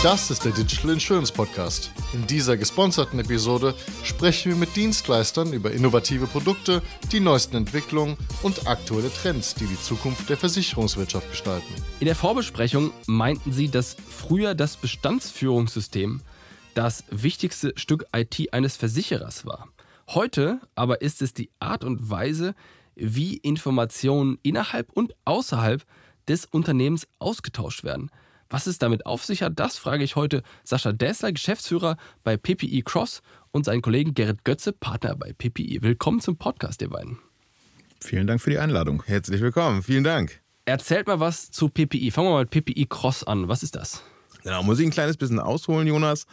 Das ist der Digital Insurance Podcast. In dieser gesponserten Episode sprechen wir mit Dienstleistern über innovative Produkte, die neuesten Entwicklungen und aktuelle Trends, die die Zukunft der Versicherungswirtschaft gestalten. In der Vorbesprechung meinten sie, dass früher das Bestandsführungssystem das wichtigste Stück IT eines Versicherers war. Heute aber ist es die Art und Weise, wie Informationen innerhalb und außerhalb des Unternehmens ausgetauscht werden. Was es damit auf sich hat, das frage ich heute Sascha Dessler, Geschäftsführer bei PPI Cross und seinen Kollegen Gerrit Götze, Partner bei PPI. Willkommen zum Podcast, ihr beiden. Vielen Dank für die Einladung. Herzlich willkommen. Vielen Dank. Erzählt mal was zu PPI. Fangen wir mal mit PPI Cross an. Was ist das? Genau, muss ich ein kleines bisschen ausholen, Jonas.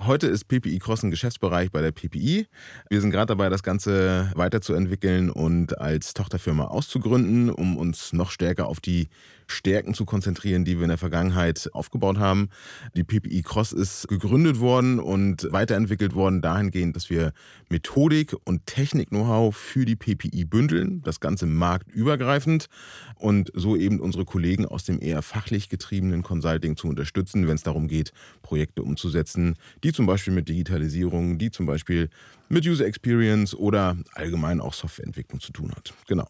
Heute ist PPI Cross ein Geschäftsbereich bei der PPI. Wir sind gerade dabei, das Ganze weiterzuentwickeln und als Tochterfirma auszugründen, um uns noch stärker auf die Stärken zu konzentrieren, die wir in der Vergangenheit aufgebaut haben. Die PPI Cross ist gegründet worden und weiterentwickelt worden dahingehend, dass wir Methodik und Technik-Know-how für die PPI bündeln, das Ganze marktübergreifend und so eben unsere Kollegen aus dem eher fachlich getriebenen Consulting zu unterstützen, wenn es darum geht, Projekte umzusetzen, die zum Beispiel mit Digitalisierung, die zum Beispiel mit User Experience oder allgemein auch Softwareentwicklung zu tun hat. Genau.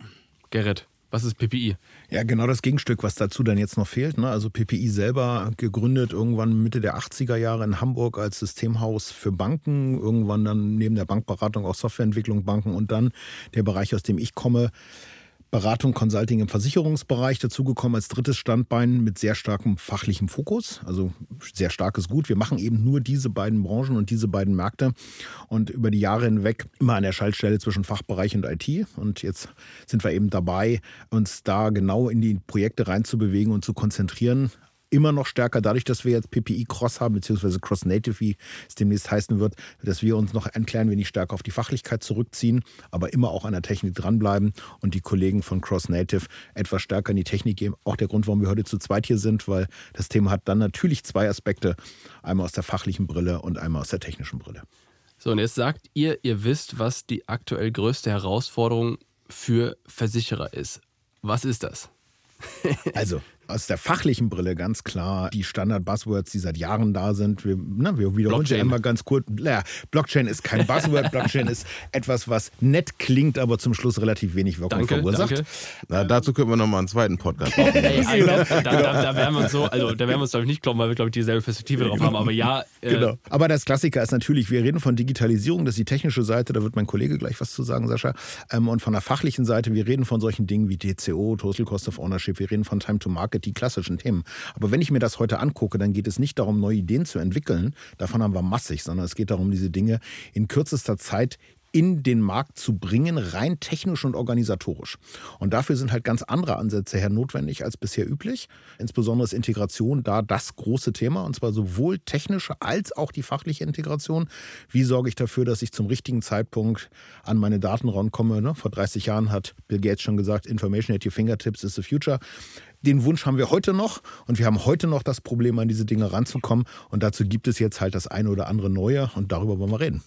Gerrit, was ist PPI? Ja, genau das Gegenstück, was dazu dann jetzt noch fehlt. Ne? Also PPI selber gegründet irgendwann Mitte der 80er Jahre in Hamburg als Systemhaus für Banken, irgendwann dann neben der Bankberatung auch Softwareentwicklung Banken und dann der Bereich, aus dem ich komme, Beratung, Consulting im Versicherungsbereich dazugekommen als drittes Standbein mit sehr starkem fachlichem Fokus. Also sehr starkes Gut. Wir machen eben nur diese beiden Branchen und diese beiden Märkte und über die Jahre hinweg immer an der Schaltstelle zwischen Fachbereich und IT. Und jetzt sind wir eben dabei, uns da genau in die Projekte reinzubewegen und zu konzentrieren immer noch stärker, dadurch, dass wir jetzt PPI Cross haben, beziehungsweise Cross Native, wie es demnächst heißen wird, dass wir uns noch ein klein wenig stärker auf die Fachlichkeit zurückziehen, aber immer auch an der Technik dranbleiben und die Kollegen von Cross Native etwas stärker in die Technik gehen. Auch der Grund, warum wir heute zu zweit hier sind, weil das Thema hat dann natürlich zwei Aspekte, einmal aus der fachlichen Brille und einmal aus der technischen Brille. So, und jetzt sagt ihr, ihr wisst, was die aktuell größte Herausforderung für Versicherer ist. Was ist das? also, aus der fachlichen Brille ganz klar die Standard-Buzzwords, die seit Jahren da sind. Wir, na, wir wiederholen sie einmal ganz kurz. Ja, Blockchain ist kein Buzzword. Blockchain ist etwas, was nett klingt, aber zum Schluss relativ wenig Wirkung danke, verursacht. Danke. Na, dazu können wir nochmal einen zweiten Podcast machen. Ey, also, da, da, da, werden wir uns so, also da werden wir uns glaube ich nicht glauben, weil wir glaube ich dieselbe Perspektive drauf haben. Aber ja. Äh, genau. Aber das Klassiker ist natürlich, wir reden von Digitalisierung, das ist die technische Seite, da wird mein Kollege gleich was zu sagen, Sascha. Ähm, und von der fachlichen Seite, wir reden von solchen Dingen wie TCO, Total Cost of Ownership, wir reden von Time to Market die klassischen Themen. Aber wenn ich mir das heute angucke, dann geht es nicht darum, neue Ideen zu entwickeln. Davon haben wir massig, sondern es geht darum, diese Dinge in kürzester Zeit in den Markt zu bringen, rein technisch und organisatorisch. Und dafür sind halt ganz andere Ansätze her notwendig als bisher üblich. Insbesondere ist Integration da das große Thema, und zwar sowohl technische als auch die fachliche Integration. Wie sorge ich dafür, dass ich zum richtigen Zeitpunkt an meine Daten rankomme? Ne? Vor 30 Jahren hat Bill Gates schon gesagt, Information at your fingertips is the future. Den Wunsch haben wir heute noch und wir haben heute noch das Problem, an diese Dinge ranzukommen. Und dazu gibt es jetzt halt das eine oder andere Neue und darüber wollen wir reden.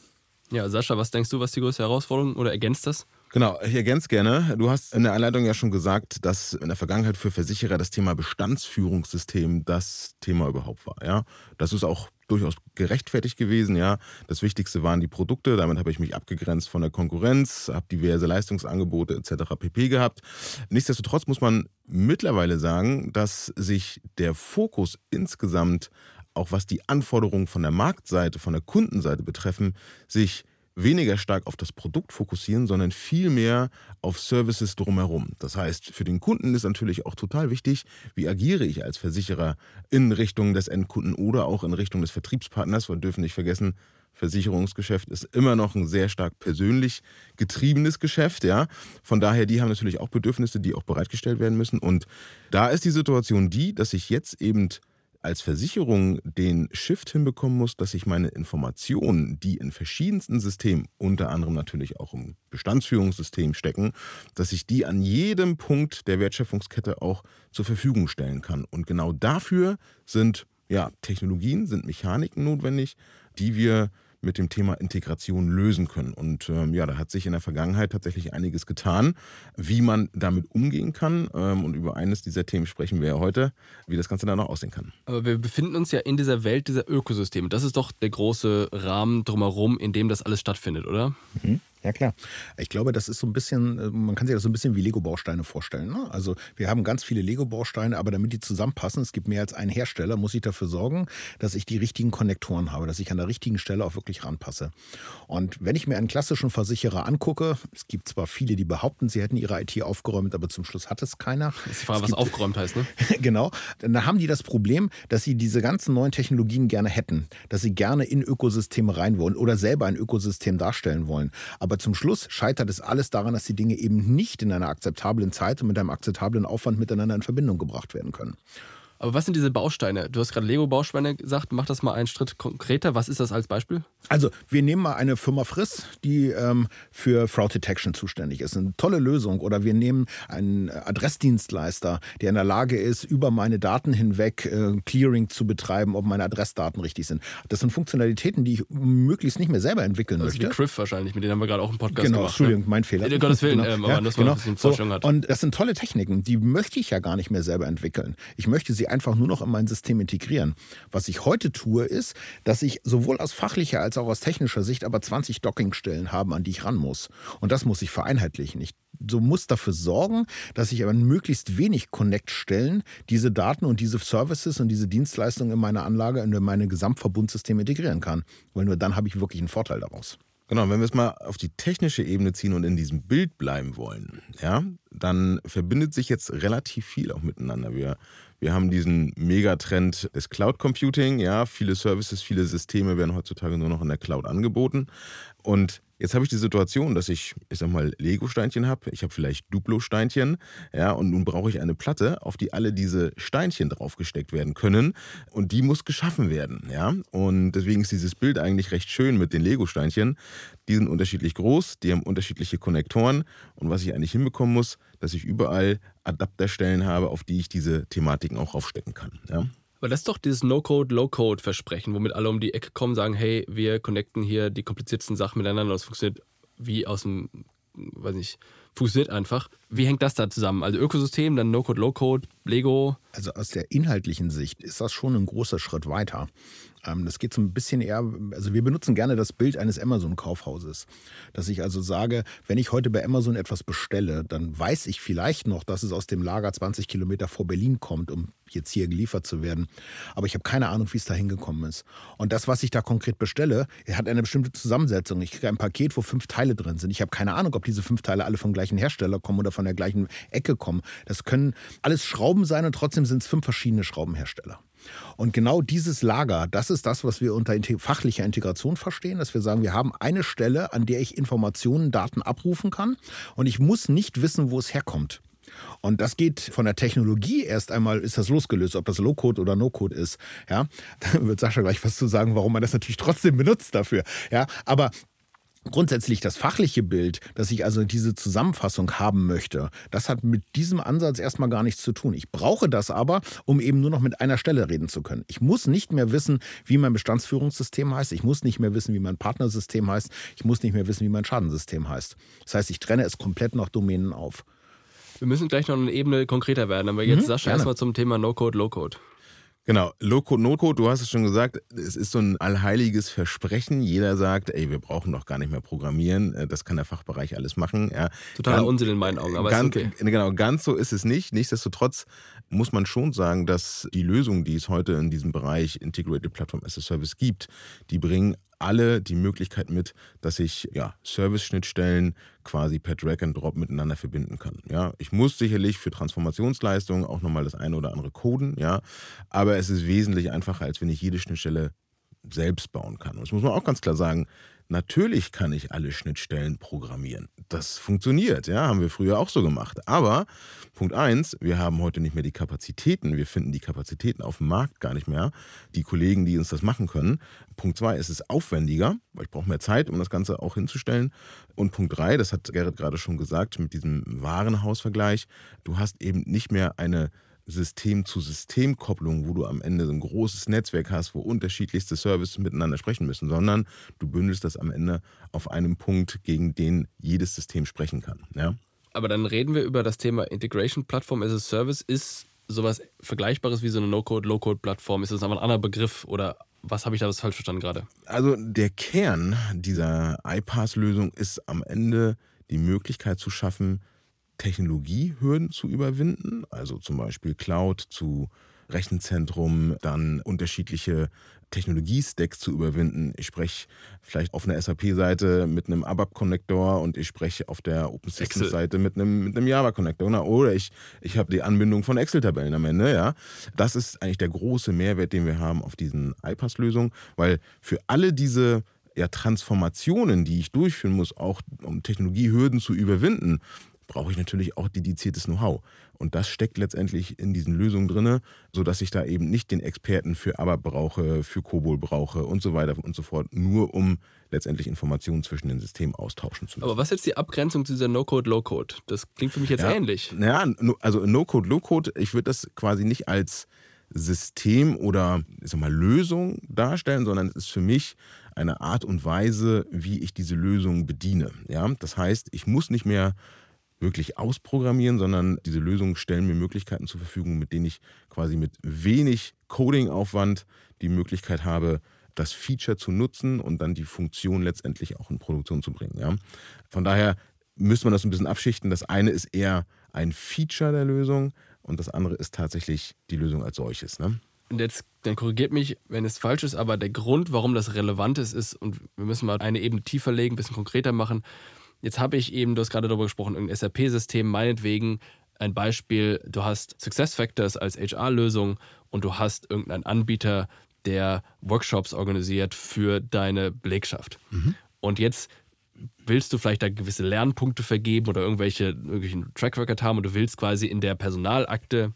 Ja, Sascha, was denkst du, was die größte Herausforderung oder ergänzt das? Genau, ich ergänze gerne. Du hast in der Einleitung ja schon gesagt, dass in der Vergangenheit für Versicherer das Thema Bestandsführungssystem das Thema überhaupt war. Ja, das ist auch durchaus gerechtfertigt gewesen. Ja, das Wichtigste waren die Produkte. Damit habe ich mich abgegrenzt von der Konkurrenz, habe diverse Leistungsangebote etc. pp. gehabt. Nichtsdestotrotz muss man mittlerweile sagen, dass sich der Fokus insgesamt auch was die Anforderungen von der Marktseite, von der Kundenseite betreffen, sich weniger stark auf das Produkt fokussieren, sondern vielmehr auf Services drumherum. Das heißt, für den Kunden ist natürlich auch total wichtig, wie agiere ich als Versicherer in Richtung des Endkunden oder auch in Richtung des Vertriebspartners. Wir dürfen nicht vergessen, Versicherungsgeschäft ist immer noch ein sehr stark persönlich getriebenes Geschäft, ja. Von daher, die haben natürlich auch Bedürfnisse, die auch bereitgestellt werden müssen. Und da ist die Situation die, dass ich jetzt eben als Versicherung den Shift hinbekommen muss, dass ich meine Informationen, die in verschiedensten Systemen, unter anderem natürlich auch im Bestandsführungssystem stecken, dass ich die an jedem Punkt der Wertschöpfungskette auch zur Verfügung stellen kann. Und genau dafür sind ja, Technologien, sind Mechaniken notwendig, die wir mit dem Thema Integration lösen können. Und ähm, ja, da hat sich in der Vergangenheit tatsächlich einiges getan, wie man damit umgehen kann. Ähm, und über eines dieser Themen sprechen wir ja heute, wie das Ganze dann noch aussehen kann. Aber wir befinden uns ja in dieser Welt dieser Ökosysteme. Das ist doch der große Rahmen drumherum, in dem das alles stattfindet, oder? Mhm. Ja, klar. Ich glaube, das ist so ein bisschen, äh, man kann sich das so ein bisschen wie Lego-Bausteine vorstellen. Ne? Also wir haben ganz viele Lego-Bausteine, aber damit die zusammenpassen, es gibt mehr als einen Hersteller, muss ich dafür sorgen, dass ich die richtigen Konnektoren habe, dass ich an der richtigen Stelle auch wirklich ranpasse. Und wenn ich mir einen klassischen Versicherer angucke, es gibt zwar viele, die behaupten, sie hätten ihre IT aufgeräumt, aber zum Schluss hat es keiner. Das ist die Frage, was aufgeräumt heißt, ne? genau. Dann haben die das Problem, dass sie diese ganzen neuen Technologien gerne hätten, dass sie gerne in Ökosysteme rein wollen oder selber ein Ökosystem darstellen wollen. Aber aber zum Schluss scheitert es alles daran, dass die Dinge eben nicht in einer akzeptablen Zeit und mit einem akzeptablen Aufwand miteinander in Verbindung gebracht werden können. Aber was sind diese Bausteine? Du hast gerade Lego-Bausteine gesagt. Mach das mal einen Schritt konkreter. Was ist das als Beispiel? Also, wir nehmen mal eine Firma Friss, die ähm, für Fraud Detection zuständig ist. Eine tolle Lösung. Oder wir nehmen einen Adressdienstleister, der in der Lage ist, über meine Daten hinweg äh, Clearing zu betreiben, ob meine Adressdaten richtig sind. Das sind Funktionalitäten, die ich möglichst nicht mehr selber entwickeln das möchte. Ist wie Criff wahrscheinlich, mit denen haben wir gerade auch einen Podcast genau, gemacht. Genau, Entschuldigung, mein Fehler. Ja, Gottes Willen, genau. ähm, aber ja, man genau. so, hat. Und das sind tolle Techniken, die möchte ich ja gar nicht mehr selber entwickeln. Ich möchte sie einfach nur noch in mein System integrieren. Was ich heute tue, ist, dass ich sowohl aus fachlicher als auch aus technischer Sicht aber 20 Dockingstellen habe, an die ich ran muss. Und das muss ich vereinheitlichen. Ich so muss dafür sorgen, dass ich aber möglichst wenig Connect-Stellen diese Daten und diese Services und diese Dienstleistungen in meine Anlage, in meine Gesamtverbundsysteme integrieren kann. Weil nur dann habe ich wirklich einen Vorteil daraus. Genau, wenn wir es mal auf die technische Ebene ziehen und in diesem Bild bleiben wollen, ja, dann verbindet sich jetzt relativ viel auch miteinander. Wir wir haben diesen Megatrend des Cloud Computing. Ja, viele Services, viele Systeme werden heutzutage nur noch in der Cloud angeboten. Und Jetzt habe ich die Situation, dass ich, ich sag mal, Lego-Steinchen habe. Ich habe vielleicht Duplo-Steinchen. Ja, und nun brauche ich eine Platte, auf die alle diese Steinchen draufgesteckt werden können. Und die muss geschaffen werden. Ja, und deswegen ist dieses Bild eigentlich recht schön mit den Lego-Steinchen. Die sind unterschiedlich groß, die haben unterschiedliche Konnektoren. Und was ich eigentlich hinbekommen muss, dass ich überall Adapterstellen habe, auf die ich diese Thematiken auch aufstecken kann. Ja. Aber das ist doch dieses No-Code, Low-Code-Versprechen, womit alle um die Ecke kommen, sagen, hey, wir connecten hier die kompliziertesten Sachen miteinander. Das funktioniert wie aus dem, weiß nicht, funktioniert einfach. Wie hängt das da zusammen? Also Ökosystem, dann No-Code, Low-Code, Lego? Also aus der inhaltlichen Sicht ist das schon ein großer Schritt weiter. Ähm, das geht so ein bisschen eher, also wir benutzen gerne das Bild eines Amazon-Kaufhauses. Dass ich also sage, wenn ich heute bei Amazon etwas bestelle, dann weiß ich vielleicht noch, dass es aus dem Lager 20 Kilometer vor Berlin kommt, um jetzt hier geliefert zu werden. Aber ich habe keine Ahnung, wie es da hingekommen ist. Und das, was ich da konkret bestelle, hat eine bestimmte Zusammensetzung. Ich kriege ein Paket, wo fünf Teile drin sind. Ich habe keine Ahnung, ob diese fünf Teile alle vom gleichen Hersteller kommen oder von der gleichen Ecke kommen. Das können alles Schrauben sein und trotzdem sind es fünf verschiedene Schraubenhersteller. Und genau dieses Lager, das ist das, was wir unter fachlicher Integration verstehen, dass wir sagen, wir haben eine Stelle, an der ich Informationen, Daten abrufen kann und ich muss nicht wissen, wo es herkommt. Und das geht von der Technologie erst einmal, ist das losgelöst, ob das Low-Code oder No-Code ist. Ja, da wird Sascha gleich was zu sagen, warum man das natürlich trotzdem benutzt dafür. Ja, aber Grundsätzlich das fachliche Bild, dass ich also diese Zusammenfassung haben möchte, das hat mit diesem Ansatz erstmal gar nichts zu tun. Ich brauche das aber, um eben nur noch mit einer Stelle reden zu können. Ich muss nicht mehr wissen, wie mein Bestandsführungssystem heißt. Ich muss nicht mehr wissen, wie mein Partnersystem heißt. Ich muss nicht mehr wissen, wie mein Schadensystem heißt. Das heißt, ich trenne es komplett nach Domänen auf. Wir müssen gleich noch eine Ebene konkreter werden, aber jetzt mhm, Sascha erstmal zum Thema No-Code, Low-Code. Genau, Loco Noco, du hast es schon gesagt, es ist so ein allheiliges Versprechen. Jeder sagt, ey, wir brauchen doch gar nicht mehr programmieren, äh, das kann der Fachbereich alles machen. Ja, Totaler Unsinn in meinen Augen, aber ganz, ist okay. Genau, ganz so ist es nicht. Nichtsdestotrotz muss man schon sagen, dass die Lösungen, die es heute in diesem Bereich Integrated Platform as a Service gibt, die bringen alle die Möglichkeit mit, dass ich ja, Service-Schnittstellen quasi per Drag and Drop miteinander verbinden kann. Ja, ich muss sicherlich für Transformationsleistungen auch nochmal das eine oder andere coden, ja, aber es ist wesentlich einfacher, als wenn ich jede Schnittstelle selbst bauen kann. Und das muss man auch ganz klar sagen. Natürlich kann ich alle Schnittstellen programmieren. Das funktioniert, ja, haben wir früher auch so gemacht. Aber Punkt eins, wir haben heute nicht mehr die Kapazitäten. Wir finden die Kapazitäten auf dem Markt gar nicht mehr. Die Kollegen, die uns das machen können. Punkt zwei, es ist aufwendiger, weil ich brauche mehr Zeit, um das Ganze auch hinzustellen. Und Punkt drei, das hat Gerrit gerade schon gesagt, mit diesem Warenhausvergleich, du hast eben nicht mehr eine System-zu-System-Kopplung, wo du am Ende so ein großes Netzwerk hast, wo unterschiedlichste Services miteinander sprechen müssen, sondern du bündelst das am Ende auf einem Punkt, gegen den jedes System sprechen kann. Ja? Aber dann reden wir über das Thema Integration Platform as a Service. Ist sowas Vergleichbares wie so eine No-Code, Low-Code-Plattform? Ist das aber ein anderer Begriff oder was habe ich da was falsch verstanden gerade? Also der Kern dieser iPass-Lösung ist am Ende die Möglichkeit zu schaffen, Technologiehürden zu überwinden, also zum Beispiel Cloud zu Rechenzentrum, dann unterschiedliche Technologie-Stacks zu überwinden. Ich spreche vielleicht auf einer SAP-Seite mit einem ABAP-Connector und ich spreche auf der Open Systems-Seite mit einem, mit einem Java-Connector. Oder ich, ich habe die Anbindung von Excel-Tabellen am Ende. Ja. Das ist eigentlich der große Mehrwert, den wir haben auf diesen iPass-Lösungen, weil für alle diese ja, Transformationen, die ich durchführen muss, auch um Technologiehürden zu überwinden, brauche ich natürlich auch dediziertes Know-how. Und das steckt letztendlich in diesen Lösungen drin, sodass ich da eben nicht den Experten für ABAP brauche, für COBOL brauche und so weiter und so fort, nur um letztendlich Informationen zwischen den Systemen austauschen zu müssen. Aber was ist jetzt die Abgrenzung zu dieser No-Code, Low-Code? Das klingt für mich jetzt ja, ähnlich. Naja, also No-Code, Low-Code, ich würde das quasi nicht als System oder ich sag mal, Lösung darstellen, sondern es ist für mich eine Art und Weise, wie ich diese Lösung bediene. Ja? Das heißt, ich muss nicht mehr wirklich ausprogrammieren, sondern diese Lösungen stellen mir Möglichkeiten zur Verfügung, mit denen ich quasi mit wenig Coding-Aufwand die Möglichkeit habe, das Feature zu nutzen und dann die Funktion letztendlich auch in Produktion zu bringen. Ja? Von daher müsste man das ein bisschen abschichten. Das eine ist eher ein Feature der Lösung und das andere ist tatsächlich die Lösung als solches. Ne? Und jetzt, dann korrigiert mich, wenn es falsch ist, aber der Grund, warum das relevant ist, ist, und wir müssen mal eine Ebene tiefer legen, ein bisschen konkreter machen, Jetzt habe ich eben, du hast gerade darüber gesprochen, irgendein SAP-System, meinetwegen ein Beispiel, du hast SuccessFactors als HR-Lösung und du hast irgendeinen Anbieter, der Workshops organisiert für deine Belegschaft. Mhm. Und jetzt willst du vielleicht da gewisse Lernpunkte vergeben oder irgendwelche irgendwelchen Track Record haben und du willst quasi in der Personalakte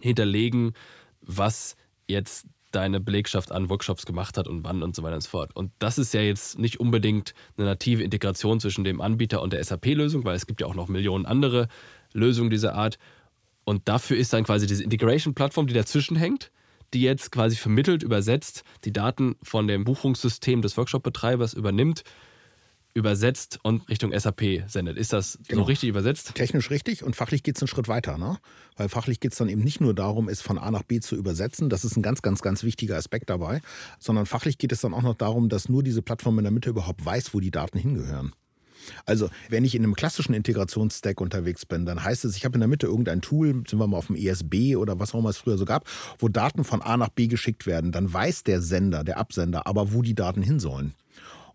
hinterlegen, was jetzt deine Belegschaft an Workshops gemacht hat und wann und so weiter und so fort. Und das ist ja jetzt nicht unbedingt eine native Integration zwischen dem Anbieter und der SAP-Lösung, weil es gibt ja auch noch Millionen andere Lösungen dieser Art. Und dafür ist dann quasi diese Integration-Plattform, die dazwischen hängt, die jetzt quasi vermittelt, übersetzt, die Daten von dem Buchungssystem des Workshop-Betreibers übernimmt übersetzt und Richtung SAP sendet. Ist das genau. so richtig übersetzt? Technisch richtig und fachlich geht es einen Schritt weiter. Ne? Weil fachlich geht es dann eben nicht nur darum, es von A nach B zu übersetzen. Das ist ein ganz, ganz, ganz wichtiger Aspekt dabei. Sondern fachlich geht es dann auch noch darum, dass nur diese Plattform in der Mitte überhaupt weiß, wo die Daten hingehören. Also, wenn ich in einem klassischen Integrationsstack unterwegs bin, dann heißt es, ich habe in der Mitte irgendein Tool, sind wir mal auf dem ESB oder was auch immer es früher so gab, wo Daten von A nach B geschickt werden. Dann weiß der Sender, der Absender, aber wo die Daten hin sollen.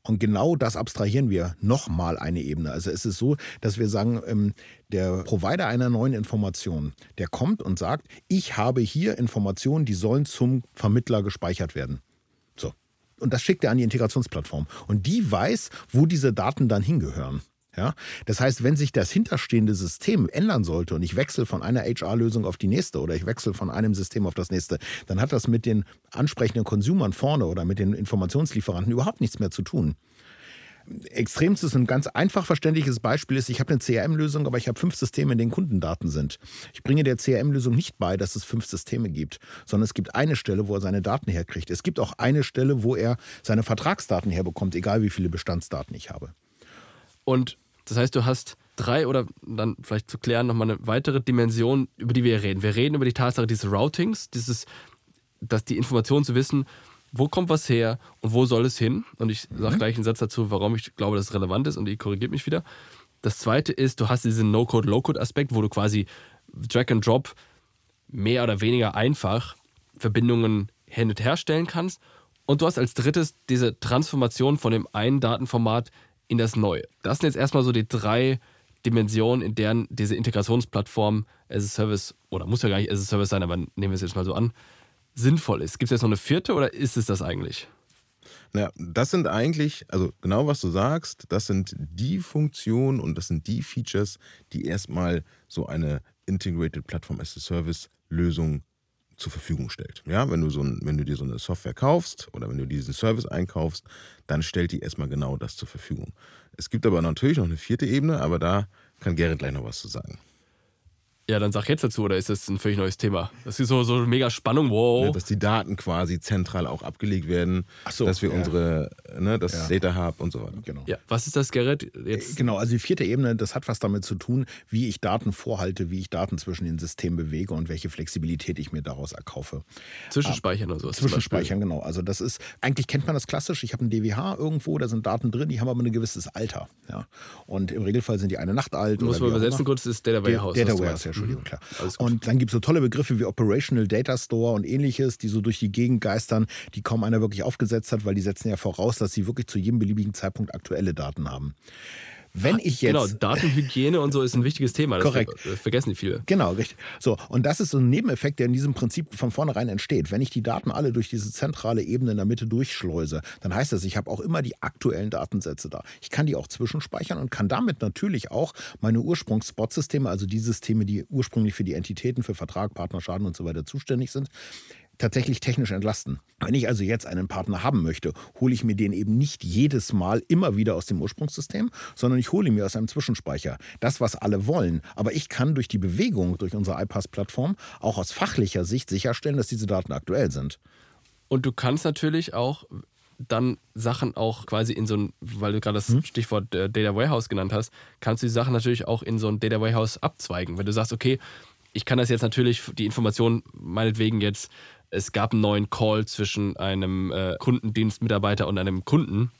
Und genau das abstrahieren wir nochmal eine Ebene. Also es ist so, dass wir sagen, ähm, der Provider einer neuen Information, der kommt und sagt, ich habe hier Informationen, die sollen zum Vermittler gespeichert werden. So. Und das schickt er an die Integrationsplattform. Und die weiß, wo diese Daten dann hingehören. Ja? Das heißt, wenn sich das hinterstehende System ändern sollte und ich wechsle von einer HR-Lösung auf die nächste oder ich wechsle von einem System auf das nächste, dann hat das mit den ansprechenden Konsumern vorne oder mit den Informationslieferanten überhaupt nichts mehr zu tun. Extremstes und ganz einfach verständliches Beispiel ist, ich habe eine CRM-Lösung, aber ich habe fünf Systeme, in denen Kundendaten sind. Ich bringe der CRM-Lösung nicht bei, dass es fünf Systeme gibt, sondern es gibt eine Stelle, wo er seine Daten herkriegt. Es gibt auch eine Stelle, wo er seine Vertragsdaten herbekommt, egal wie viele Bestandsdaten ich habe. Und das heißt, du hast drei oder dann vielleicht zu klären nochmal eine weitere Dimension, über die wir reden. Wir reden über die Tatsache dieses Routings, dieses, dass die Information zu wissen, wo kommt was her und wo soll es hin. Und ich sage mhm. gleich einen Satz dazu, warum ich glaube, dass es relevant ist und die korrigiert mich wieder. Das zweite ist, du hast diesen No-Code, Low-Code-Aspekt, wo du quasi Drag and Drop mehr oder weniger einfach Verbindungen hin und her stellen kannst. Und du hast als drittes diese Transformation von dem einen Datenformat in das Neue. Das sind jetzt erstmal so die drei Dimensionen, in deren diese Integrationsplattform as a Service, oder muss ja gar nicht as a Service sein, aber nehmen wir es jetzt mal so an, sinnvoll ist. Gibt es jetzt noch eine vierte oder ist es das eigentlich? Naja, das sind eigentlich, also genau was du sagst, das sind die Funktionen und das sind die Features, die erstmal so eine Integrated Platform as a Service Lösung zur Verfügung stellt. Ja, wenn du, so ein, wenn du dir so eine Software kaufst oder wenn du diesen Service einkaufst, dann stellt die erstmal genau das zur Verfügung. Es gibt aber natürlich noch eine vierte Ebene, aber da kann Gerrit gleich noch was zu sagen. Ja, dann sag jetzt dazu, oder ist das ein völlig neues Thema? Das ist so, so mega Spannung, wow. Ja, dass die Daten quasi zentral auch abgelegt werden, Ach so, dass wir ja. unsere, ne, das Ja. Data Hub und so weiter. Genau. Ja, was ist das, Gerrit? Jetzt, Genau, also die vierte Ebene, das hat was damit zu tun, wie ich Daten vorhalte, wie ich Daten zwischen den Systemen bewege und welche Flexibilität ich mir daraus erkaufe. Zwischenspeichern und sowas. zum Zwischenspeichern, genau. Also das ist, eigentlich kennt man das klassisch. Ich habe ein DWH irgendwo, da sind Daten drin, die haben aber ein gewisses Alter. Ja. Und im Regelfall sind die eine Nacht alt. Muss oder man übersetzen kurz, das ist Data Warehouse. Data Warehouse, ja, Entschuldigung, Mhm. klar. Und dann gibt es so tolle Begriffe wie Operational Data Store und ähnliches, die so durch die Gegend geistern, die kaum einer wirklich aufgesetzt hat, weil die setzen ja voraus, dass sie wirklich zu jedem beliebigen Zeitpunkt aktuelle Daten haben. Wenn ich jetzt. Genau, Datenhygiene und so ist ein wichtiges Thema. Das Korrekt. ver- vergessen die viele. Genau, richtig. So, und das ist so ein Nebeneffekt, der in diesem Prinzip von vornherein entsteht. Wenn ich die Daten alle durch diese zentrale Ebene in der Mitte durchschleuse, dann heißt das, ich habe auch immer die aktuellen Datensätze da. Ich kann die auch zwischenspeichern und kann damit natürlich auch meine Ursprungs-Spot-Systeme, also die Systeme, die ursprünglich für die Entitäten, für Vertrag, Partner, Schaden und so weiter zuständig sind, tatsächlich technisch entlasten. Wenn ich also jetzt einen Partner haben möchte, hole ich mir den eben nicht jedes Mal immer wieder aus dem Ursprungssystem, sondern ich hole ihn mir aus einem Zwischenspeicher. Das, was alle wollen. Aber ich kann durch die Bewegung, durch unsere iPass-Plattform, auch aus fachlicher Sicht sicherstellen, dass diese Daten aktuell sind. Und du kannst natürlich auch dann Sachen auch quasi in so ein, weil du gerade das Hm? Stichwort äh, Data Warehouse genannt hast, kannst du die Sachen natürlich auch in so ein Data Warehouse abzweigen. Wenn du sagst, okay, ich kann das jetzt natürlich, die Information meinetwegen jetzt, es gab einen neuen Call zwischen einem äh, Kundendienstmitarbeiter und einem Kunden,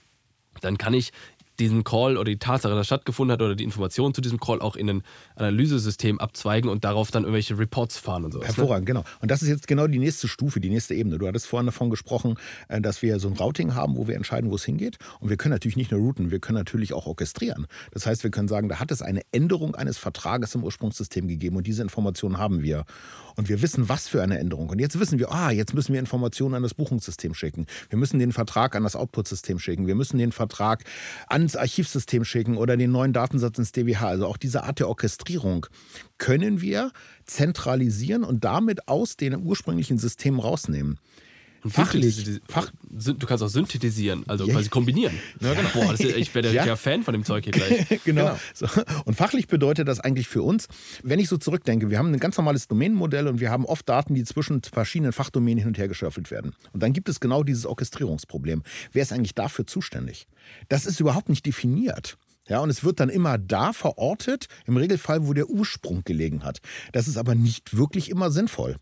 dann kann ich diesen Call oder die Tatsache, dass stattgefunden hat oder die Information zu diesem Call auch in ein Analysesystem abzweigen und darauf dann irgendwelche Reports fahren und sowas. Ne? Hervorragend, genau. Und das ist jetzt genau die nächste Stufe, die nächste Ebene. Du hattest vorhin davon gesprochen, äh, dass wir so ein Routing haben, wo wir entscheiden, wo es hingeht. Und wir können natürlich nicht nur routen, wir können natürlich auch orchestrieren. Das heißt, wir können sagen, da hat es eine Änderung eines Vertrages im Ursprungssystem gegeben und diese Informationen haben wir. Und wir wissen, was für eine Änderung. Und jetzt wissen wir, ah, jetzt müssen wir Informationen an das Buchungssystem schicken. Wir müssen den Vertrag an das Output-System schicken. Wir müssen den Vertrag ans Archivsystem schicken oder den neuen Datensatz ins DWH. Also auch diese Art der Orchestrierung können wir zentralisieren und damit aus den ursprünglichen Systemen rausnehmen. Und Fachlich, Fach, Du kannst auch synthetisieren, also Ja. quasi kombinieren. Boah, das ist, ich werde Ja. ja. Fan von dem Zeug hier gleich. genau. So. Und fachlich bedeutet das eigentlich für uns, wenn ich so zurückdenke, wir haben ein ganz normales Domänenmodell und wir haben oft Daten, die zwischen verschiedenen Fachdomänen hin und her geschöffelt werden. Und dann gibt es genau dieses Orchestrierungsproblem. Wer ist eigentlich dafür zuständig? Das ist überhaupt nicht definiert. Ja, und es wird dann immer da verortet, im Regelfall, wo der Ursprung gelegen hat. Das ist aber nicht wirklich immer sinnvoll.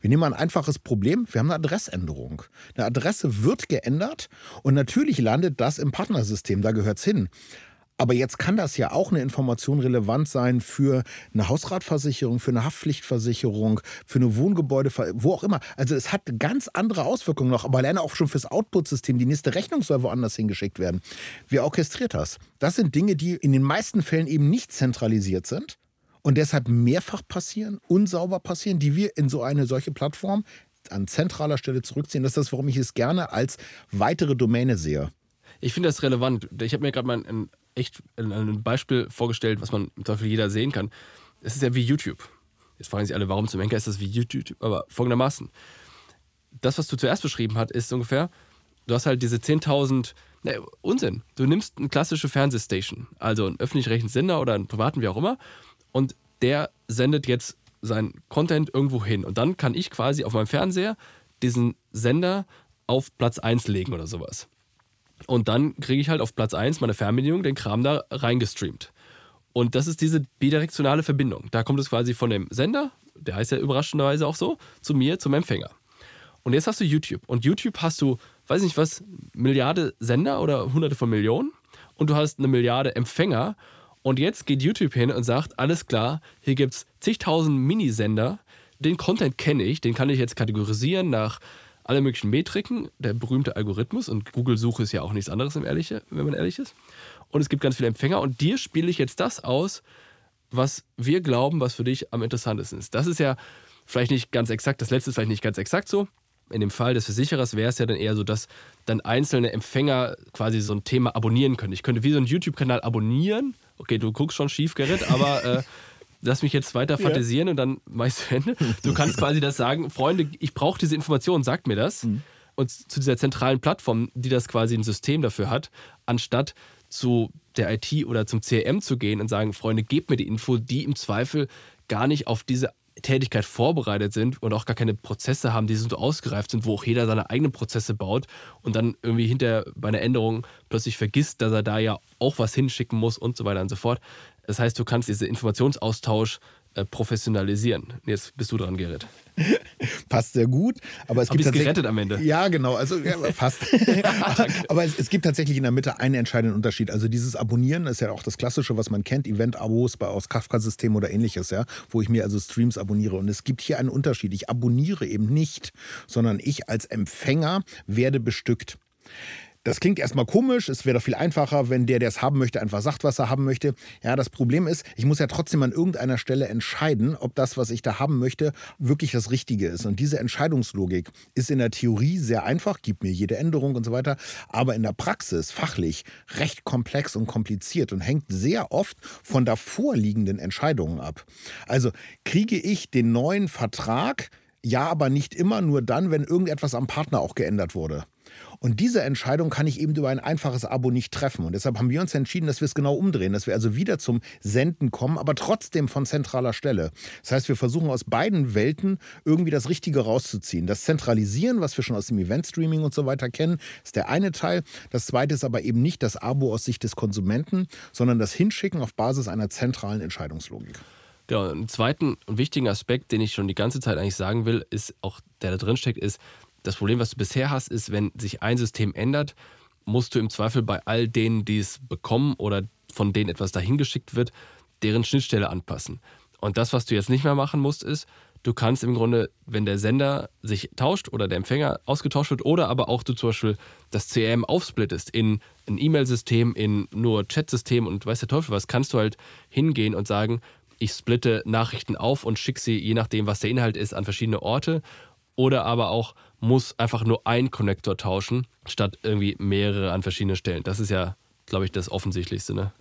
Wir nehmen ein einfaches Problem. Wir haben eine Adressänderung. Eine Adresse wird geändert und natürlich landet das im Partnersystem. Da gehört es hin. Aber jetzt kann das ja auch eine Information relevant sein für eine Hausratversicherung, für eine Haftpflichtversicherung, für eine Wohngebäude, wo auch immer. Also es hat ganz andere Auswirkungen noch, aber alleine auch schon fürs Output-System. Die nächste Rechnung soll woanders hingeschickt werden. Wer orchestriert das? Das sind Dinge, die in den meisten Fällen eben nicht zentralisiert sind und deshalb mehrfach passieren, unsauber passieren, die wir in so eine solche Plattform an zentraler Stelle zurückziehen. Das ist das, warum ich es gerne als weitere Domäne sehe. Ich finde das relevant. Ich habe mir gerade mal ein, echt ein, Beispiel vorgestellt, was man im Zweifel jeder sehen kann. Es ist ja wie YouTube. Jetzt fragen sich alle, warum zum Henker ist das wie YouTube? Aber folgendermaßen. Das, was du zuerst beschrieben hast, ist ungefähr, du hast halt diese 10.000, ne, Unsinn. Du nimmst eine klassische Fernsehstation, also einen öffentlich-rechtlichen Sender oder einen privaten, wie auch immer, und der sendet jetzt seinen Content irgendwo hin. Und dann kann ich quasi auf meinem Fernseher diesen Sender auf Platz 1 legen oder sowas. Und dann kriege ich halt auf Platz 1 meine Fernbedienung den Kram da reingestreamt. Und das ist diese bidirektionale Verbindung. Da kommt es quasi von dem Sender, der heißt ja überraschenderweise auch so, zu mir, zum Empfänger. Und jetzt hast du YouTube. Und YouTube hast du, weiß nicht was, Milliarde Sender oder hunderte von Millionen. Und du hast eine Milliarde Empfänger. Und jetzt geht YouTube hin und sagt, alles klar, hier gibt es zigtausend Minisender. Den Content kenne ich, den kann ich jetzt kategorisieren nach alle möglichen Metriken, der berühmte Algorithmus. Und Google-Suche ist ja auch nichts anderes, wenn man ehrlich ist. Und es gibt ganz viele Empfänger. Und dir spiele ich jetzt das aus, was wir glauben, was für dich am interessantesten ist. Das ist ja vielleicht nicht ganz exakt, das letzte ist vielleicht nicht ganz exakt so. In dem Fall des Versicherers wäre es ja dann eher so, dass dann einzelne Empfänger quasi so ein Thema abonnieren können. Ich könnte wie so einen YouTube-Kanal abonnieren. Okay, du guckst schon schief, Gerrit, aber äh, lass mich jetzt weiter fantasieren und dann ich zu Ende. Du kannst quasi das sagen, Freunde, ich brauche diese Information, sagt mir das. Und zu dieser zentralen Plattform, die das quasi ein System dafür hat, anstatt zu der IT oder zum CRM zu gehen und sagen, Freunde, gebt mir die Info, die im Zweifel gar nicht auf diese Tätigkeit vorbereitet sind und auch gar keine Prozesse haben, die so ausgereift sind, wo auch jeder seine eigenen Prozesse baut und dann irgendwie hinter bei einer Änderung plötzlich vergisst, dass er da ja auch was hinschicken muss und so weiter und so fort. Das heißt, du kannst diesen Informationsaustausch äh, professionalisieren. Jetzt bist du dran, Gerrit. Passt sehr gut. Aber es Hab gibt ich's gerettet am Ende. Ja, genau. Also ja, fast. aber es, es, gibt tatsächlich in der Mitte einen entscheidenden Unterschied. Also dieses Abonnieren ist ja auch das Klassische, was man kennt, Event-Abos aus Kafka-System oder ähnliches, ja, wo ich mir also Streams abonniere. Und es gibt hier einen Unterschied. Ich abonniere eben nicht, sondern ich als Empfänger werde bestückt. Das klingt erstmal komisch, es wäre doch viel einfacher, wenn der, der es haben möchte, einfach sagt, was er haben möchte. Ja, das Problem ist, ich muss ja trotzdem an irgendeiner Stelle entscheiden, ob das, was ich da haben möchte, wirklich das Richtige ist. Und diese Entscheidungslogik ist in der Theorie sehr einfach, gibt mir jede Änderung und so weiter, aber in der Praxis fachlich recht komplex und kompliziert und hängt sehr oft von davor liegenden Entscheidungen ab. Also kriege ich den neuen Vertrag, ja, aber nicht immer nur dann, wenn irgendetwas am Partner auch geändert wurde. Und diese Entscheidung kann ich eben über ein einfaches Abo nicht treffen. Und deshalb haben wir uns entschieden, dass wir es genau umdrehen, dass wir also wieder zum Senden kommen, aber trotzdem von zentraler Stelle. Das heißt, wir versuchen aus beiden Welten irgendwie das Richtige rauszuziehen. Das Zentralisieren, was wir schon aus dem Event-Streaming und so weiter kennen, ist der eine Teil. Das zweite ist aber eben nicht das Abo aus Sicht des Konsumenten, sondern das Hinschicken auf Basis einer zentralen Entscheidungslogik. Genau, einen zweiten und wichtigen Aspekt, den ich schon die ganze Zeit eigentlich sagen will, ist auch, der da drin steckt, ist, das Problem, was du bisher hast, ist, wenn sich ein System ändert, musst du im Zweifel bei all denen, die es bekommen oder von denen etwas dahin geschickt wird, deren Schnittstelle anpassen. Und das, was du jetzt nicht mehr machen musst, ist, du kannst im Grunde, wenn der Sender sich tauscht oder der Empfänger ausgetauscht wird oder aber auch du zum Beispiel das CRM aufsplittest in ein E-Mail-System, in nur Chat-System und weiß der Teufel was, kannst du halt hingehen und sagen, ich splitte Nachrichten auf und schicke sie, je nachdem, was der Inhalt ist, an verschiedene Orte. Oder aber auch muss einfach nur ein Connector tauschen, statt irgendwie mehrere an verschiedenen Stellen. Das ist ja, glaube ich, das Offensichtlichste. Ne?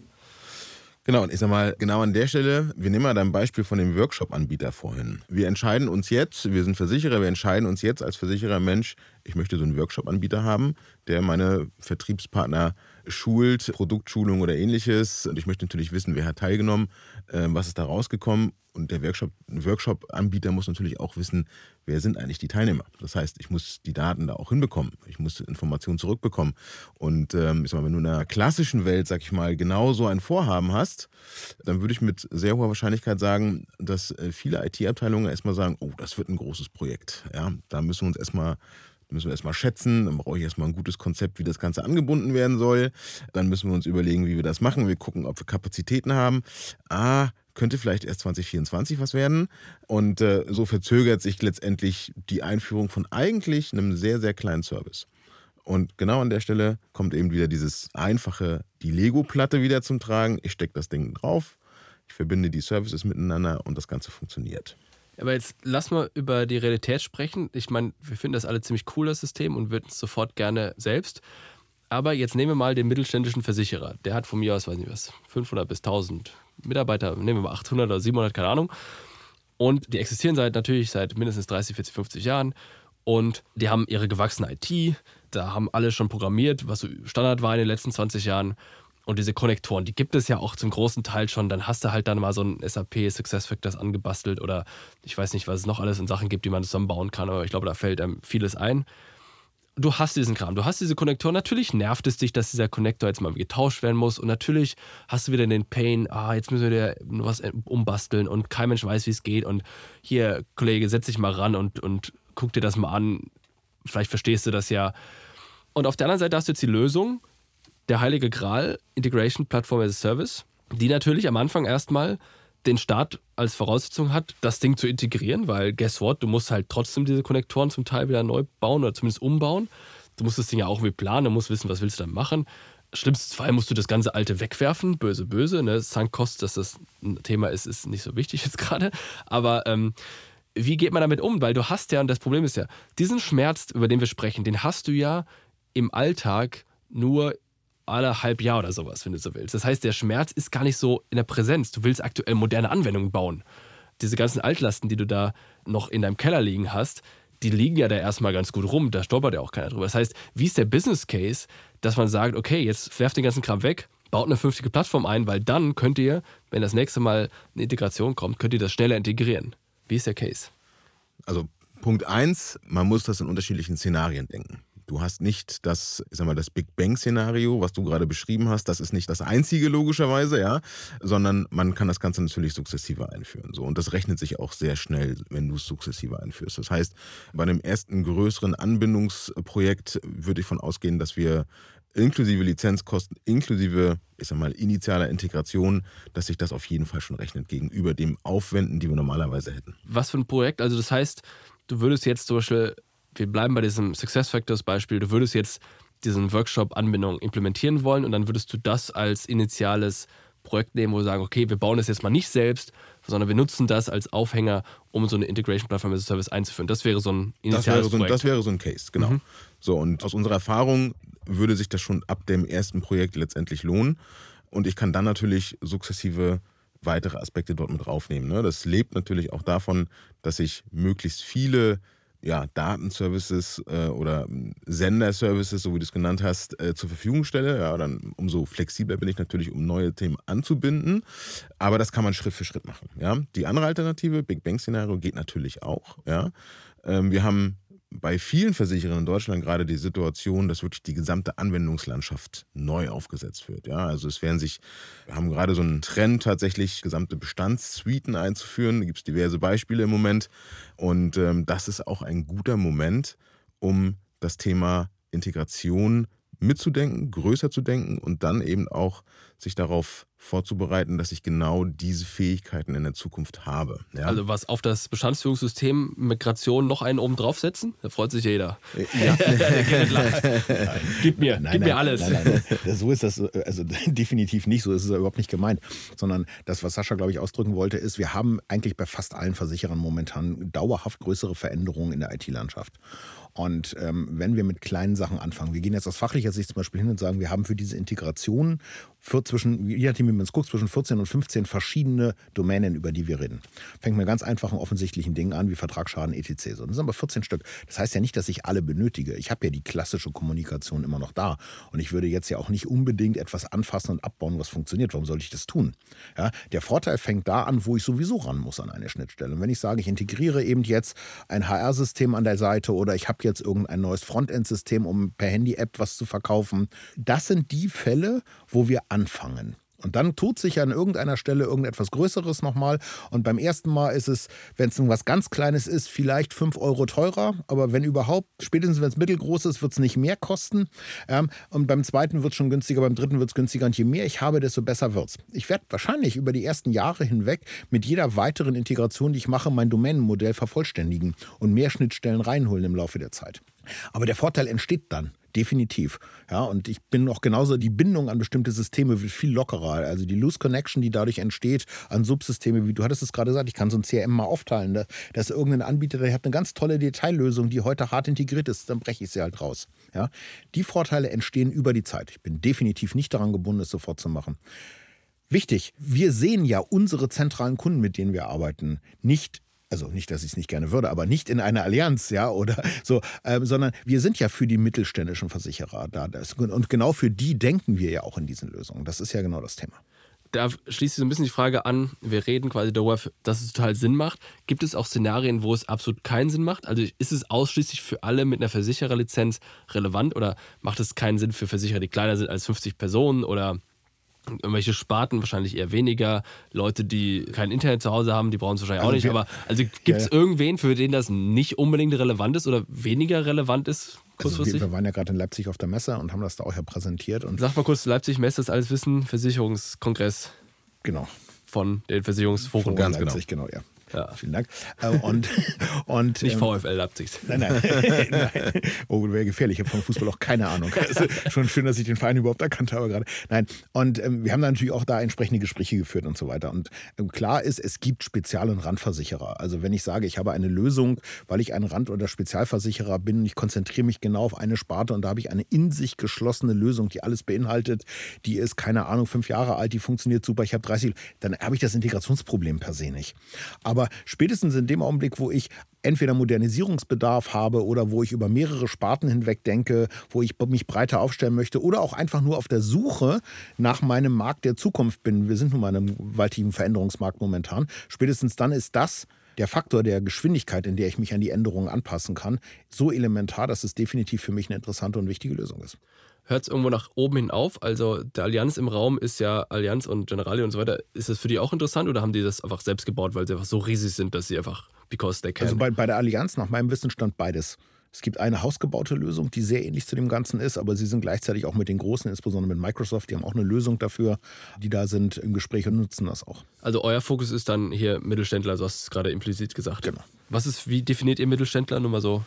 Genau, und ich sag mal, genau an der Stelle, wir nehmen mal dein Beispiel von dem Workshop-Anbieter vorhin. Wir entscheiden uns jetzt, wir sind Versicherer, wir entscheiden uns jetzt als Versicherer Mensch, ich möchte so einen Workshop-Anbieter haben, der meine Vertriebspartner schult, Produktschulung oder ähnliches. Und ich möchte natürlich wissen, wer hat teilgenommen, ähm, was ist da rausgekommen. Und der Workshop-Anbieter muss natürlich auch wissen, wer sind eigentlich die Teilnehmer. Das heißt, ich muss die Daten da auch hinbekommen. Ich muss Informationen zurückbekommen. Und ähm, ich sag mal, wenn du in einer klassischen Welt, sag ich mal, genau so ein Vorhaben hast, dann würde ich mit sehr hoher Wahrscheinlichkeit sagen, dass äh, viele IT-Abteilungen erstmal sagen, oh, das wird ein großes Projekt. Ja, da müssen wir uns erstmal müssen wir erstmal schätzen, dann brauche ich erstmal ein gutes Konzept, wie das Ganze angebunden werden soll. Dann müssen wir uns überlegen, wie wir das machen. Wir gucken, ob wir Kapazitäten haben. Ah, könnte vielleicht erst 2024 was werden. Und äh, so verzögert sich letztendlich die Einführung von eigentlich einem sehr, sehr kleinen Service. Und genau an der Stelle kommt eben wieder dieses einfache, die Lego-Platte wieder zum Tragen. Ich stecke das Ding drauf, ich verbinde die Services miteinander und das Ganze funktioniert. Aber jetzt lass mal über die Realität sprechen. Ich meine, wir finden das alle ziemlich cool, das System, und würden es sofort gerne selbst. Aber jetzt nehmen wir mal den mittelständischen Versicherer. Der hat von mir aus, weiß nicht was, 500 bis 1000 Mitarbeiter, nehmen wir mal 800 oder 700, keine Ahnung. Und die existieren seit natürlich seit mindestens 30, 40, 50 Jahren. Und die haben ihre gewachsene IT. Da haben alle schon programmiert, was so Standard war in den letzten 20 Jahren. Und diese Konnektoren, die gibt es ja auch zum großen Teil schon. Dann hast du halt dann mal so ein SAP SuccessFactors angebastelt oder ich weiß nicht, was es noch alles in Sachen gibt, die man zusammenbauen kann. Aber ich glaube, da fällt einem vieles ein. Du hast diesen Kram, du hast diese Konnektoren. Natürlich nervt es dich, dass dieser Konnektor jetzt mal getauscht werden muss. Und natürlich hast du wieder den Pain, ah, jetzt müssen wir dir was umbasteln und kein Mensch weiß, wie es geht. Und hier, Kollege, setz dich mal ran und, und guck dir das mal an. Vielleicht verstehst du das ja. Und auf der anderen Seite hast du jetzt die Lösung, der heilige Gral, Integration Platform as a Service, die natürlich am Anfang erstmal den Start als Voraussetzung hat, das Ding zu integrieren, weil guess what, du musst halt trotzdem diese Konnektoren zum Teil wieder neu bauen oder zumindest umbauen. Du musst das Ding ja auch wie planen, du musst wissen, was willst du dann machen. Schlimmstes Fall musst du das ganze alte wegwerfen, böse, böse. Ne? Sunk Cost, dass das ein Thema ist, ist nicht so wichtig jetzt gerade. Aber ähm, wie geht man damit um? Weil du hast ja, und das Problem ist ja, diesen Schmerz, über den wir sprechen, den hast du ja im Alltag nur alle halb Jahr oder sowas, wenn du so willst. Das heißt, der Schmerz ist gar nicht so in der Präsenz. Du willst aktuell moderne Anwendungen bauen. Diese ganzen Altlasten, die du da noch in deinem Keller liegen hast, die liegen ja da erstmal ganz gut rum. Da stolpert ja auch keiner drüber. Das heißt, wie ist der Business Case, dass man sagt, okay, jetzt werft den ganzen Kram weg, baut eine vernünftige Plattform ein, weil dann könnt ihr, wenn das nächste Mal eine Integration kommt, könnt ihr das schneller integrieren. Wie ist der Case? Also Punkt eins, man muss das in unterschiedlichen Szenarien denken. Du hast nicht das, ich sag mal, das Big Bang-Szenario, was du gerade beschrieben hast. Das ist nicht das einzige logischerweise, ja, sondern man kann das Ganze natürlich sukzessive einführen. So und das rechnet sich auch sehr schnell, wenn du es sukzessive einführst. Das heißt, bei einem ersten größeren Anbindungsprojekt würde ich von ausgehen, dass wir inklusive Lizenzkosten, inklusive, ich sag mal, initialer Integration, dass sich das auf jeden Fall schon rechnet gegenüber dem Aufwenden, die wir normalerweise hätten. Was für ein Projekt? Also das heißt, du würdest jetzt zum Beispiel wir bleiben bei diesem Success Factors Beispiel, du würdest jetzt diesen Workshop-Anbindung implementieren wollen und dann würdest du das als initiales Projekt nehmen, wo wir sagen, okay, wir bauen das jetzt mal nicht selbst, sondern wir nutzen das als Aufhänger, um so eine Integration Platform as a Service einzuführen. Das wäre so ein initiales das wäre so, Projekt. Das wäre so ein Case, genau. Mhm. So, und aus unserer Erfahrung würde sich das schon ab dem ersten Projekt letztendlich lohnen. Und ich kann dann natürlich sukzessive weitere Aspekte dort mit draufnehmen. Ne? Das lebt natürlich auch davon, dass ich möglichst viele ja, Datenservices äh, oder Senderservices, so wie du es genannt hast, äh, zur Verfügung stelle. Ja, dann umso flexibler bin ich natürlich, um neue Themen anzubinden. Aber das kann man Schritt für Schritt machen. Ja. Die andere Alternative, Big Bang-Szenario, geht natürlich auch. Ja. Ähm, wir haben bei vielen Versicherern in Deutschland gerade die Situation, dass wirklich die gesamte Anwendungslandschaft neu aufgesetzt wird. Ja, also es werden sich, wir haben gerade so einen Trend tatsächlich, gesamte Bestandssuiten einzuführen. Da gibt es diverse Beispiele im Moment. Und ähm, das ist auch ein guter Moment, um das Thema Integration mitzudenken, größer zu denken und dann eben auch sich darauf vorzubereiten, dass ich genau diese Fähigkeiten in der Zukunft habe. Ja? Also was auf das Bestandsführungssystem Migration noch einen oben draufsetzen? Da freut sich jeder. Ja. gib mir, nein, gib nein, mir alles. Nein, so ist das also definitiv nicht, so ist es überhaupt nicht gemeint, sondern das, was Sascha, glaube ich, ausdrücken wollte, ist, wir haben eigentlich bei fast allen Versicherern momentan dauerhaft größere Veränderungen in der IT-Landschaft. Und ähm, wenn wir mit kleinen Sachen anfangen, wir gehen jetzt aus fachlicher Sicht zum Beispiel hin und sagen, wir haben für diese Integration für zwischen, je nachdem, wie man es guckt, zwischen 14 und 15 verschiedene Domänen, über die wir reden. Fängt mit ganz einfachen, offensichtlichen Dingen an, wie Vertragsschaden, etc. So, das sind aber 14 Stück. Das heißt ja nicht, dass ich alle benötige. Ich habe ja die klassische Kommunikation immer noch da. Und ich würde jetzt ja auch nicht unbedingt etwas anfassen und abbauen, was funktioniert. Warum sollte ich das tun? Ja, der Vorteil fängt da an, wo ich sowieso ran muss an eine Schnittstelle. Und wenn ich sage, ich integriere eben jetzt ein HR-System an der Seite oder ich habe jetzt irgendein neues Frontend-System, um per Handy-App was zu verkaufen, das sind die Fälle, wo wir anfangen. Und dann tut sich an irgendeiner Stelle irgendetwas Größeres nochmal. Und beim ersten Mal ist es, wenn es irgendwas ganz Kleines ist, vielleicht 5 Euro teurer. Aber wenn überhaupt, spätestens wenn es mittelgroß ist, wird es nicht mehr kosten. Ähm, und beim zweiten wird es schon günstiger, beim dritten wird es günstiger. Und je mehr ich habe, desto besser wird es. Ich werde wahrscheinlich über die ersten Jahre hinweg mit jeder weiteren Integration, die ich mache, mein Domänenmodell vervollständigen und mehr Schnittstellen reinholen im Laufe der Zeit. Aber der Vorteil entsteht dann definitiv. Ja, und ich bin auch genauso, die Bindung an bestimmte Systeme wird viel lockerer. Also die Loose Connection, die dadurch entsteht an Subsysteme, wie du hattest es gerade gesagt, ich kann so ein CRM mal aufteilen. Da, ist irgendein Anbieter, der hat eine ganz tolle Detaillösung, die heute hart integriert ist, dann breche ich sie halt raus. Ja, die Vorteile entstehen über die Zeit. Ich bin definitiv nicht daran gebunden, es sofort zu machen. Wichtig, wir sehen ja unsere zentralen Kunden, mit denen wir arbeiten, nicht also nicht, dass ich es nicht gerne würde, aber nicht in einer Allianz, ja, oder so, ähm, sondern wir sind ja für die mittelständischen Versicherer da. Das, und genau für die denken wir ja auch in diesen Lösungen. Das ist ja genau das Thema. Da schließt sich so ein bisschen die Frage an, wir reden quasi darüber, dass es total Sinn macht. Gibt es auch Szenarien, wo es absolut keinen Sinn macht? Also ist es ausschließlich für alle mit einer Versichererlizenz relevant oder macht es keinen Sinn für Versicherer, die kleiner sind als 50 Personen oder Irgendwelche Sparten wahrscheinlich eher weniger. Leute, die kein Internet zu Hause haben, die brauchen es wahrscheinlich also auch nicht. Wir, aber also gibt es ja, irgendwen, für den das nicht unbedingt relevant ist oder weniger relevant ist? Also wir, wir, waren ja gerade in Leipzig auf der Messe und haben das da auch ja präsentiert. Und Sag mal kurz, Leipzig-Messe, das alles wissen, Versicherungskongress. Genau. Von den Versicherungsforen. Ganz. Leipzig, genau. genau, ja. Ja. Vielen Dank. Äh, und, und, Nicht ähm, VfL Leipzig. Nein, nein. nein. Oh, wäre gefährlich. Ich habe vom Fußball auch keine Ahnung. Also schon schön, dass ich den Verein überhaupt erkannt habe gerade. Nein. Und ähm, wir haben dann natürlich auch da entsprechende Gespräche geführt und so weiter. Und ähm, klar ist, es gibt Spezial- und Randversicherer. Also wenn ich sage, ich habe eine Lösung, weil ich ein Rand- oder Spezialversicherer bin und ich konzentriere mich genau auf eine Sparte und da habe ich eine in sich geschlossene Lösung, die alles beinhaltet, die ist, keine Ahnung, fünf Jahre alt, die funktioniert super, ich habe 30, dann habe ich das Integrationsproblem per se nicht. Aber Aber spätestens in dem Augenblick, wo ich entweder Modernisierungsbedarf habe oder wo ich über mehrere Sparten hinweg denke, wo ich mich breiter aufstellen möchte oder auch einfach nur auf der Suche nach meinem Markt der Zukunft bin. Wir sind nun mal in einem gewaltigen Veränderungsmarkt momentan. Spätestens dann ist das der Faktor der Geschwindigkeit, in der ich mich an die Änderungen anpassen kann, so elementar, dass es definitiv für mich eine interessante und wichtige Lösung ist hört es irgendwo nach oben hin auf? Also der Allianz im Raum ist ja Allianz und Generali und so weiter. Ist das für die auch interessant oder haben die das einfach selbst gebaut, weil sie einfach so riesig sind, dass sie einfach, because they can? Also bei, bei der Allianz, nach meinem Wissensstand, beides. Es gibt eine hausgebaute Lösung, die sehr ähnlich zu dem Ganzen ist, aber sie sind gleichzeitig auch mit den Großen, insbesondere mit Microsoft, die haben auch eine Lösung dafür, die da sind im Gespräch und nutzen das auch. Also euer Fokus ist dann hier Mittelständler, so hast du es gerade implizit gesagt. Genau. Was ist, wie definiert ihr Mittelständler? Nur mal so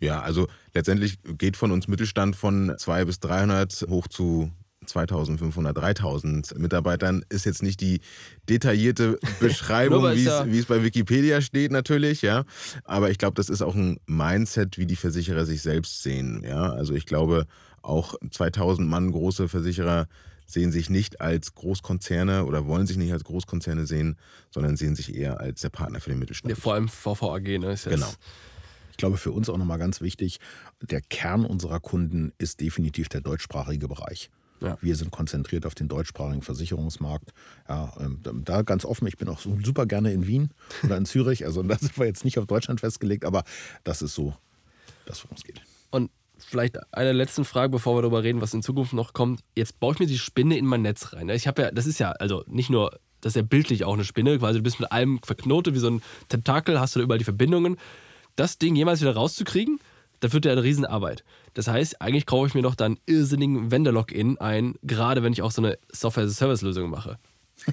ja, also letztendlich geht von uns Mittelstand von 200 bis 300 hoch zu 2500, 3000 Mitarbeitern ist jetzt nicht die detaillierte Beschreibung, wie ja es bei Wikipedia steht natürlich, ja. Aber ich glaube, das ist auch ein Mindset, wie die Versicherer sich selbst sehen, ja. Also ich glaube, auch 2000 Mann große Versicherer sehen sich nicht als Großkonzerne oder wollen sich nicht als Großkonzerne sehen, sondern sehen sich eher als der Partner für den Mittelstand. Ja, vor allem VVAG, ne? Ist genau. Ich glaube, für uns auch nochmal ganz wichtig, der Kern unserer Kunden ist definitiv der deutschsprachige Bereich. Ja. Wir sind konzentriert auf den deutschsprachigen Versicherungsmarkt. Ja, ähm, da ganz offen, ich bin auch super gerne in Wien oder in Zürich. Also da sind wir jetzt nicht auf Deutschland festgelegt, aber das ist so das, worum es geht. Und vielleicht eine letzte Frage, bevor wir darüber reden, was in Zukunft noch kommt. Jetzt baue ich mir die Spinne in mein Netz rein. Ich habe ja, das ist ja, also nicht nur, das ist ja bildlich auch eine Spinne, quasi du bist mit allem verknotet wie so ein Tentakel, hast du da überall die Verbindungen das Ding jemals wieder rauszukriegen, da wird ja eine Riesenarbeit. Das heißt, eigentlich kaufe ich mir doch dann irrsinnigen Vendor-Login ein, gerade wenn ich auch so eine Software-as-a-Service-Lösung mache.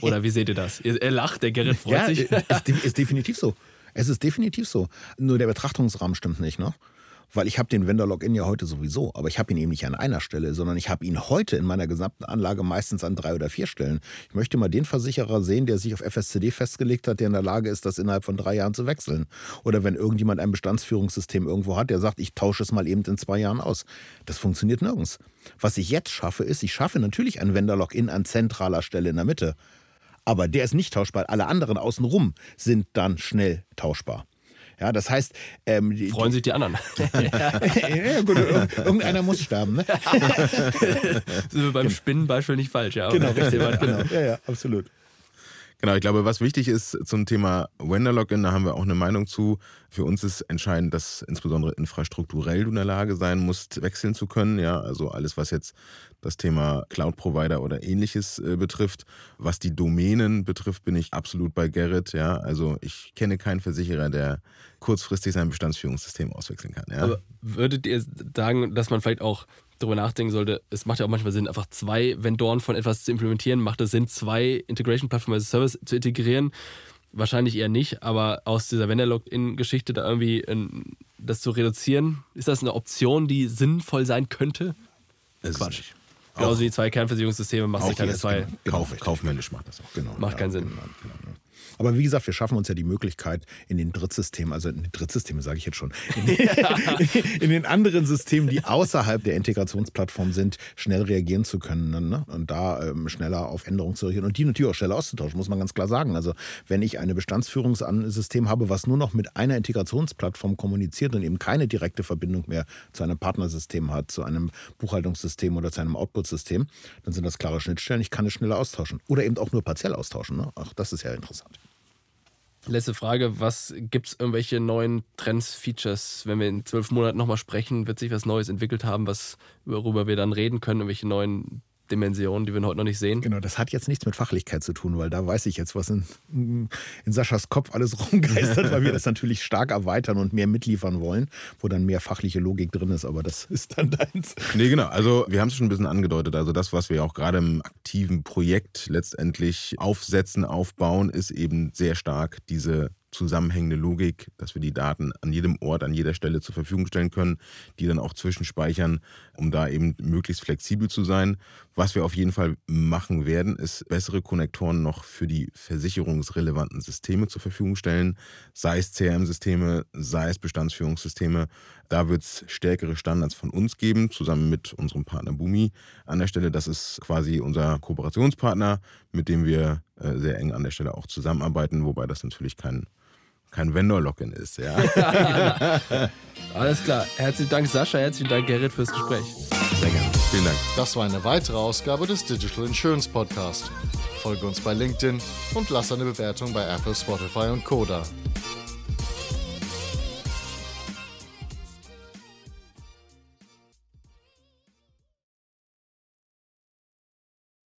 Oder wie seht ihr das? Er lacht, der Gerrit freut ja, sich. Ist, ist definitiv so. Es ist definitiv so. Nur der Betrachtungsrahmen stimmt nicht, ne? Weil ich habe den Vendor-Login ja heute sowieso, aber ich habe ihn eben nicht an einer Stelle, sondern ich habe ihn heute in meiner gesamten Anlage meistens an drei oder vier Stellen. Ich möchte mal den Versicherer sehen, der sich auf FSCD festgelegt hat, der in der Lage ist, das innerhalb von drei Jahren zu wechseln. Oder wenn irgendjemand ein Bestandsführungssystem irgendwo hat, der sagt, ich tausche es mal eben in zwei Jahren aus. Das funktioniert nirgends. Was ich jetzt schaffe, ist, ich schaffe natürlich ein Vendor-Login an zentraler Stelle in der Mitte. Aber der ist nicht tauschbar. Alle anderen außenrum sind dann schnell tauschbar. Ja, das heißt. Ähm, Freuen sich die anderen. ja, gut, irgendeiner muss sterben. Ne? sind wir beim genau. Spinnenbeispiel nicht falsch, ja. Genau, richtig, genau. Ja, ja, absolut. Genau, ich glaube, was wichtig ist zum Thema Vendor-Login, da haben wir auch eine Meinung zu. Für uns ist entscheidend, dass insbesondere infrastrukturell du in der Lage sein musst, wechseln zu können. Ja, also alles, was jetzt das Thema Cloud-Provider oder ähnliches äh, betrifft. Was die Domänen betrifft, bin ich absolut bei Gerrit. Ja, also ich kenne keinen Versicherer, der kurzfristig sein Bestandsführungssystem auswechseln kann. Ja. Aber würdet ihr sagen, dass man vielleicht auch darüber nachdenken sollte, es macht ja auch manchmal Sinn, einfach zwei Vendoren von etwas zu implementieren. Macht es Sinn, zwei Integration Platform as a Service zu integrieren? Wahrscheinlich eher nicht, aber aus dieser Vendor-Login-Geschichte da irgendwie in, das zu reduzieren, ist das eine Option, die sinnvoll sein könnte? Es Quatsch. Genauso wie zwei Kernversicherungssysteme macht sich keine zwei. Kauf, kaufmännisch macht das auch. Genau. Macht ja, keinen Sinn. Genau, genau. Aber wie gesagt, wir schaffen uns ja die Möglichkeit, in den Drittsystemen, also in den Drittsystemen sage ich jetzt schon, in den, in den, anderen Systemen, die außerhalb der Integrationsplattform sind, schnell reagieren zu können ne? und da ähm, schneller auf Änderungen zu reagieren und die natürlich auch schneller auszutauschen, muss man ganz klar sagen. Also wenn ich ein Bestandsführungssystem habe, was nur noch mit einer Integrationsplattform kommuniziert und eben keine direkte Verbindung mehr zu einem Partnersystem hat, zu einem Buchhaltungssystem oder zu einem Output-System, dann sind das klare Schnittstellen. Ich kann es schneller austauschen oder eben auch nur partiell austauschen. Ne? Auch das ist ja interessant. Letzte Frage, was gibt es irgendwelche neuen Trends, Features, wenn wir in zwölf Monaten nochmal sprechen, wird sich was Neues entwickelt haben, was, worüber wir dann reden können, irgendwelche neuen Dimensionen, die wir heute noch nicht sehen. Genau, das hat jetzt nichts mit Fachlichkeit zu tun, weil da weiß ich jetzt, was in, in Saschas Kopf alles rumgeistert, weil wir das natürlich stark erweitern und mehr mitliefern wollen, wo dann mehr fachliche Logik drin ist, aber das ist dann deins. Nee, genau. Also wir haben es schon ein bisschen angedeutet. Also das, was wir auch gerade im aktiven Projekt letztendlich aufsetzen, aufbauen, ist eben sehr stark diese zusammenhängende Logik, dass wir die Daten an jedem Ort, an jeder Stelle zur Verfügung stellen können, die dann auch zwischenspeichern, um da eben möglichst flexibel zu sein. Was wir auf jeden Fall machen werden, ist bessere Konnektoren noch für die versicherungsrelevanten Systeme zur Verfügung stellen, sei es CRM-Systeme, sei es Bestandsführungssysteme. Da wird es stärkere Standards von uns geben, zusammen mit unserem Partner Bumi an der Stelle. Das ist quasi unser Kooperationspartner, mit dem wir äh, sehr eng an der Stelle auch zusammenarbeiten, wobei das natürlich kein, kein Vendor-Login ist. Ja. Alles klar. Herzlichen Dank, Sascha. Herzlichen Dank, Gerrit, fürs Gespräch. Sehr gerne. Vielen Dank. Das war eine weitere Ausgabe des Digital Insurance Podcast. Folge uns bei LinkedIn und lass eine Bewertung bei Apple, Spotify und Koda.